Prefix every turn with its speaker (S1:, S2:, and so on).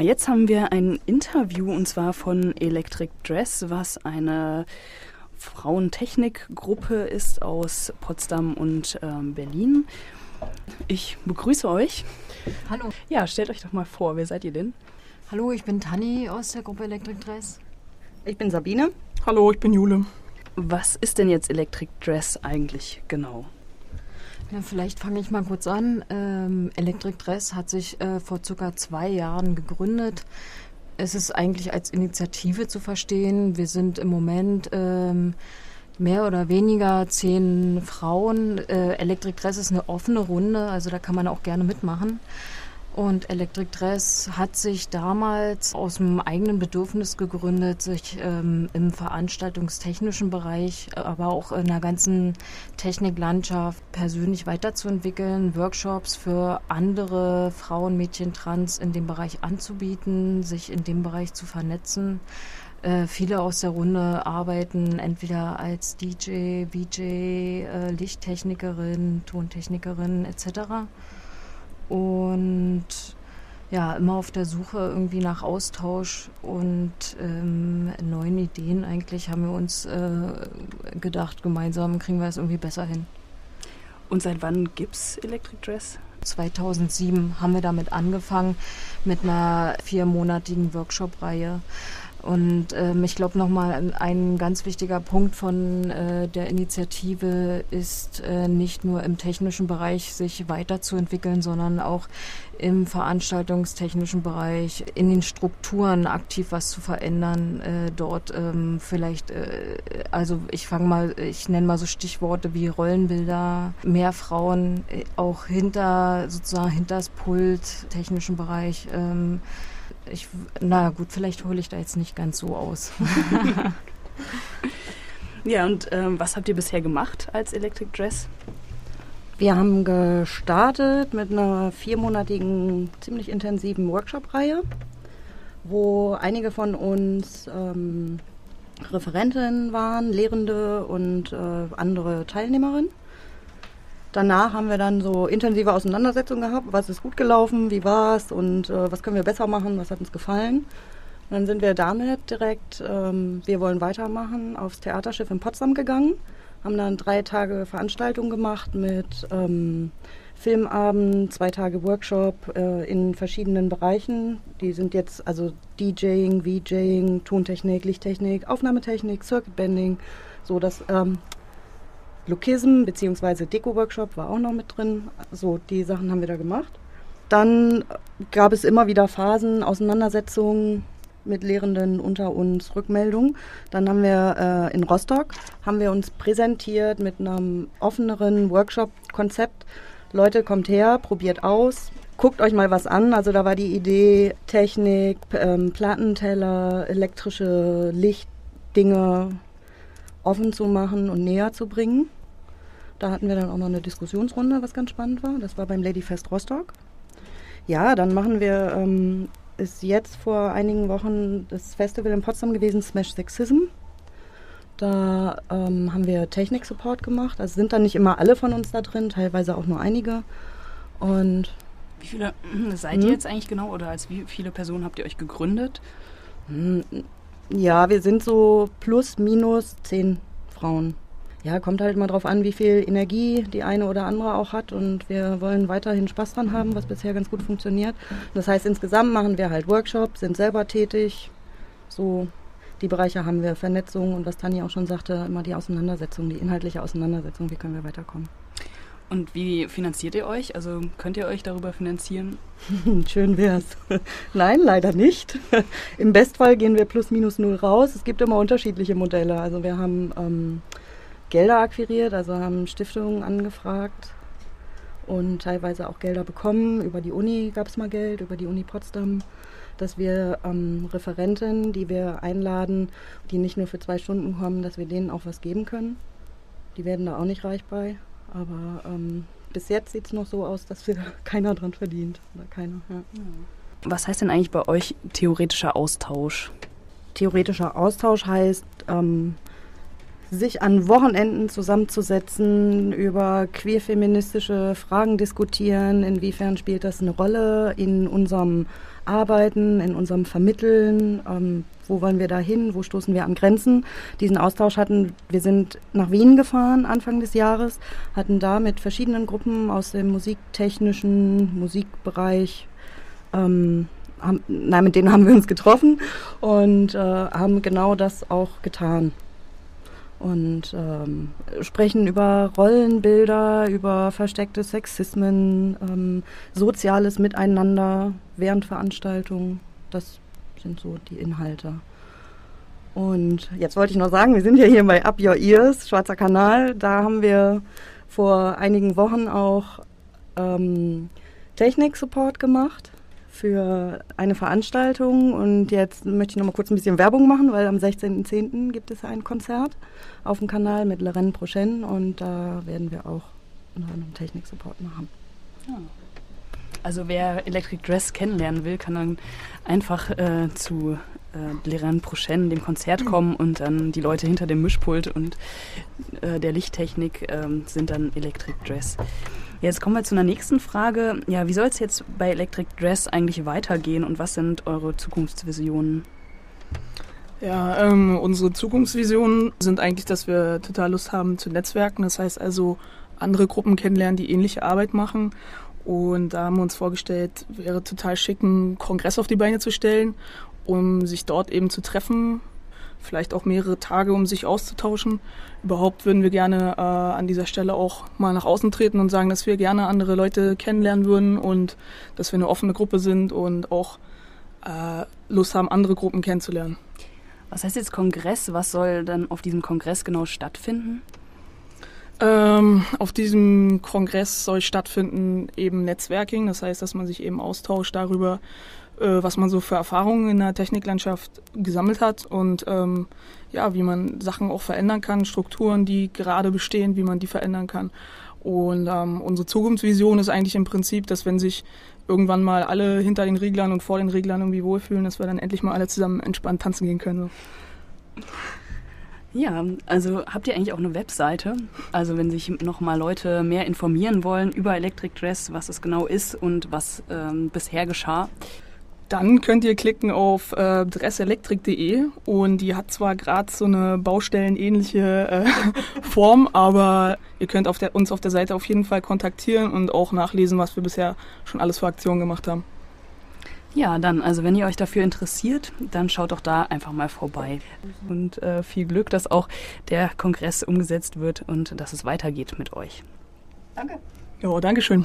S1: Jetzt haben wir ein Interview und zwar von Electric Dress, was eine Frauentechnikgruppe ist aus Potsdam und ähm, Berlin. Ich begrüße euch.
S2: Hallo.
S1: Ja, stellt euch doch mal vor, wer seid ihr denn?
S2: Hallo, ich bin Tanni aus der Gruppe Electric Dress.
S3: Ich bin Sabine.
S4: Hallo, ich bin Jule.
S1: Was ist denn jetzt Electric Dress eigentlich genau?
S2: Ja, vielleicht fange ich mal kurz an. Ähm, Electric Dress hat sich äh, vor circa zwei Jahren gegründet. Es ist eigentlich als Initiative zu verstehen. Wir sind im Moment ähm, mehr oder weniger zehn Frauen. Äh, Electric Dress ist eine offene Runde, also da kann man auch gerne mitmachen. Und Electric Dress hat sich damals aus dem eigenen Bedürfnis gegründet, sich ähm, im veranstaltungstechnischen Bereich, aber auch in der ganzen Techniklandschaft persönlich weiterzuentwickeln, Workshops für andere Frauen, Mädchen, Trans in dem Bereich anzubieten, sich in dem Bereich zu vernetzen. Äh, viele aus der Runde arbeiten entweder als DJ, VJ, äh, Lichttechnikerin, Tontechnikerin etc und ja, immer auf der Suche irgendwie nach Austausch und ähm, neuen Ideen eigentlich haben wir uns äh, gedacht, gemeinsam kriegen wir es irgendwie besser hin.
S1: Und seit wann gibt es Electric Dress?
S2: 2007 haben wir damit angefangen mit einer viermonatigen Workshop-Reihe. Und ähm, ich glaube nochmal, ein ganz wichtiger Punkt von äh, der Initiative ist äh, nicht nur im technischen Bereich sich weiterzuentwickeln, sondern auch im veranstaltungstechnischen Bereich, in den Strukturen aktiv was zu verändern, äh, dort ähm, vielleicht, äh, also ich fange mal, ich nenne mal so Stichworte wie Rollenbilder, mehr Frauen äh, auch hinter, sozusagen hinter das Pult, technischen Bereich, ähm, ich, na gut, vielleicht hole ich da jetzt nicht ganz so aus.
S1: ja, und ähm, was habt ihr bisher gemacht als Electric Dress?
S3: Wir haben gestartet mit einer viermonatigen, ziemlich intensiven Workshop-Reihe, wo einige von uns ähm, Referentinnen waren, Lehrende und äh, andere Teilnehmerinnen. Danach haben wir dann so intensive Auseinandersetzungen gehabt. Was ist gut gelaufen? Wie war es? Und äh, was können wir besser machen? Was hat uns gefallen? Und dann sind wir damit direkt, ähm, wir wollen weitermachen, aufs Theaterschiff in Potsdam gegangen. Haben dann drei Tage Veranstaltung gemacht mit ähm, Filmabend, zwei Tage Workshop äh, in verschiedenen Bereichen. Die sind jetzt also DJing, VJing, Tontechnik, Lichttechnik, Aufnahmetechnik, Circuitbending, so dass ähm, Lokism bzw. Deko-Workshop war auch noch mit drin. So, die Sachen haben wir da gemacht. Dann gab es immer wieder Phasen, Auseinandersetzungen mit Lehrenden unter uns, Rückmeldungen. Dann haben wir äh, in Rostock, haben wir uns präsentiert mit einem offeneren Workshop-Konzept. Leute, kommt her, probiert aus, guckt euch mal was an. Also da war die Idee, Technik, ähm, Plattenteller, elektrische Lichtdinge offen zu machen und näher zu bringen. Da hatten wir dann auch noch eine Diskussionsrunde, was ganz spannend war. Das war beim Ladyfest Rostock. Ja, dann machen wir, ähm, ist jetzt vor einigen Wochen das Festival in Potsdam gewesen, Smash Sexism. Da ähm, haben wir Technik-Support gemacht. Also sind dann nicht immer alle von uns da drin, teilweise auch nur einige. Und
S1: wie viele seid ihr hm? jetzt eigentlich genau oder als wie viele Personen habt ihr euch gegründet?
S3: Hm, ja, wir sind so plus minus zehn Frauen ja, kommt halt mal drauf an, wie viel Energie die eine oder andere auch hat. Und wir wollen weiterhin Spaß dran haben, was bisher ganz gut funktioniert. Das heißt, insgesamt machen wir halt Workshops, sind selber tätig. So, die Bereiche haben wir Vernetzung und was Tanja auch schon sagte, immer die Auseinandersetzung, die inhaltliche Auseinandersetzung, wie können wir weiterkommen.
S1: Und wie finanziert ihr euch? Also könnt ihr euch darüber finanzieren?
S3: Schön wär's. Nein, leider nicht. Im Bestfall gehen wir plus minus null raus. Es gibt immer unterschiedliche Modelle. Also wir haben ähm, Gelder akquiriert, also haben Stiftungen angefragt und teilweise auch Gelder bekommen. Über die Uni gab es mal Geld, über die Uni Potsdam, dass wir ähm, Referenten, die wir einladen, die nicht nur für zwei Stunden kommen, dass wir denen auch was geben können. Die werden da auch nicht reich bei, aber ähm, bis jetzt sieht es noch so aus, dass wir keiner dran verdient. Oder keiner, ja.
S1: Was heißt denn eigentlich bei euch theoretischer Austausch?
S3: Theoretischer Austausch heißt, ähm, sich an Wochenenden zusammenzusetzen, über queerfeministische Fragen diskutieren, inwiefern spielt das eine Rolle in unserem Arbeiten, in unserem Vermitteln, ähm, wo wollen wir da hin, wo stoßen wir an Grenzen. Diesen Austausch hatten, wir sind nach Wien gefahren Anfang des Jahres, hatten da mit verschiedenen Gruppen aus dem musiktechnischen Musikbereich ähm, haben, nein, mit denen haben wir uns getroffen und äh, haben genau das auch getan. Und ähm, sprechen über Rollenbilder, über versteckte Sexismen, ähm, soziales Miteinander während Veranstaltungen. Das sind so die Inhalte. Und jetzt wollte ich noch sagen, wir sind ja hier bei Up Your Ears, Schwarzer Kanal. Da haben wir vor einigen Wochen auch ähm, Technik-Support gemacht für eine Veranstaltung und jetzt möchte ich noch mal kurz ein bisschen Werbung machen, weil am 16.10. gibt es ein Konzert auf dem Kanal mit Lorraine Prochaine und da werden wir auch noch einen Technik-Support machen.
S1: Ja. Also wer Electric Dress kennenlernen will, kann dann einfach äh, zu äh, Lorraine Prochaine, dem Konzert kommen und dann die Leute hinter dem Mischpult und äh, der Lichttechnik äh, sind dann Electric Dress. Jetzt kommen wir zu einer nächsten Frage. Ja, wie soll es jetzt bei Electric Dress eigentlich weitergehen und was sind eure Zukunftsvisionen?
S4: Ja, ähm, unsere Zukunftsvisionen sind eigentlich, dass wir total Lust haben zu Netzwerken. Das heißt also andere Gruppen kennenlernen, die ähnliche Arbeit machen. Und da haben wir uns vorgestellt, wäre total schick, einen Kongress auf die Beine zu stellen, um sich dort eben zu treffen, vielleicht auch mehrere Tage, um sich auszutauschen. Überhaupt würden wir gerne äh, an dieser Stelle auch mal nach außen treten und sagen, dass wir gerne andere Leute kennenlernen würden und dass wir eine offene Gruppe sind und auch äh, Lust haben, andere Gruppen kennenzulernen.
S1: Was heißt jetzt Kongress? Was soll dann auf diesem Kongress genau stattfinden?
S4: Ähm, auf diesem Kongress soll stattfinden eben Netzwerking, das heißt, dass man sich eben austauscht darüber, äh, was man so für Erfahrungen in der Techniklandschaft gesammelt hat und ähm, ja, wie man Sachen auch verändern kann, Strukturen, die gerade bestehen, wie man die verändern kann. Und ähm, unsere Zukunftsvision ist eigentlich im Prinzip, dass wenn sich irgendwann mal alle hinter den Reglern und vor den Reglern irgendwie wohlfühlen, dass wir dann endlich mal alle zusammen entspannt tanzen gehen können. So.
S1: Ja, also habt ihr eigentlich auch eine Webseite? Also wenn sich nochmal Leute mehr informieren wollen über Electric Dress, was es genau ist und was ähm, bisher geschah?
S4: Dann könnt ihr klicken auf äh, dresselektrik.de und die hat zwar gerade so eine baustellenähnliche äh, Form, aber ihr könnt auf der, uns auf der Seite auf jeden Fall kontaktieren und auch nachlesen, was wir bisher schon alles für Aktionen gemacht haben.
S1: Ja, dann, also wenn ihr euch dafür interessiert, dann schaut doch da einfach mal vorbei. Und äh, viel Glück, dass auch der Kongress umgesetzt wird und dass es weitergeht mit euch.
S3: Danke.
S4: Ja, Dankeschön.